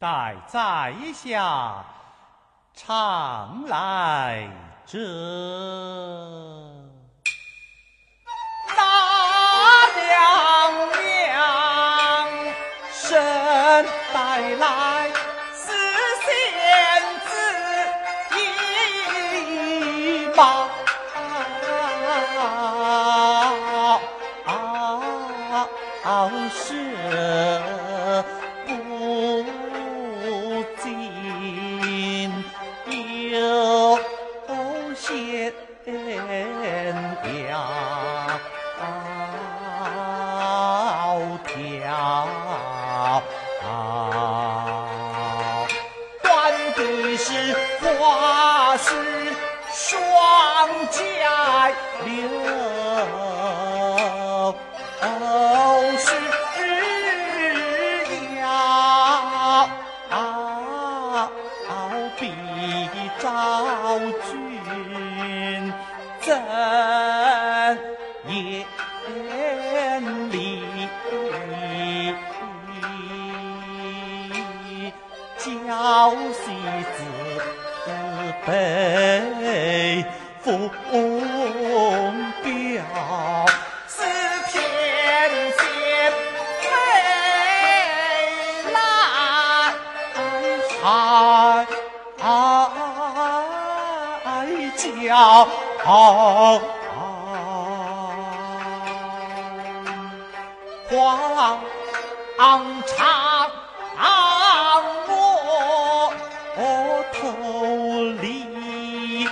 待在下常来者。限条条，断的是花是双佳流。怎言理？娇妻子被封表。好皇长我头里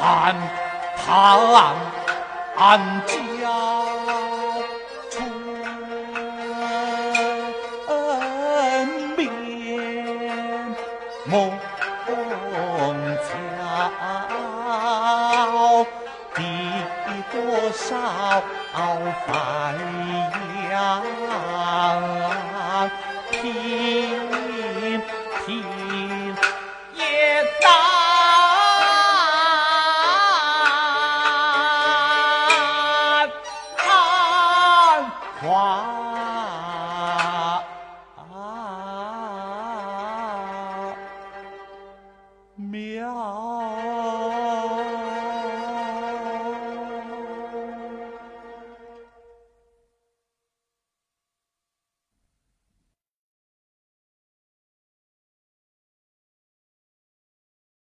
寒叹娇，春眠梦悄，地多少白杨，平花。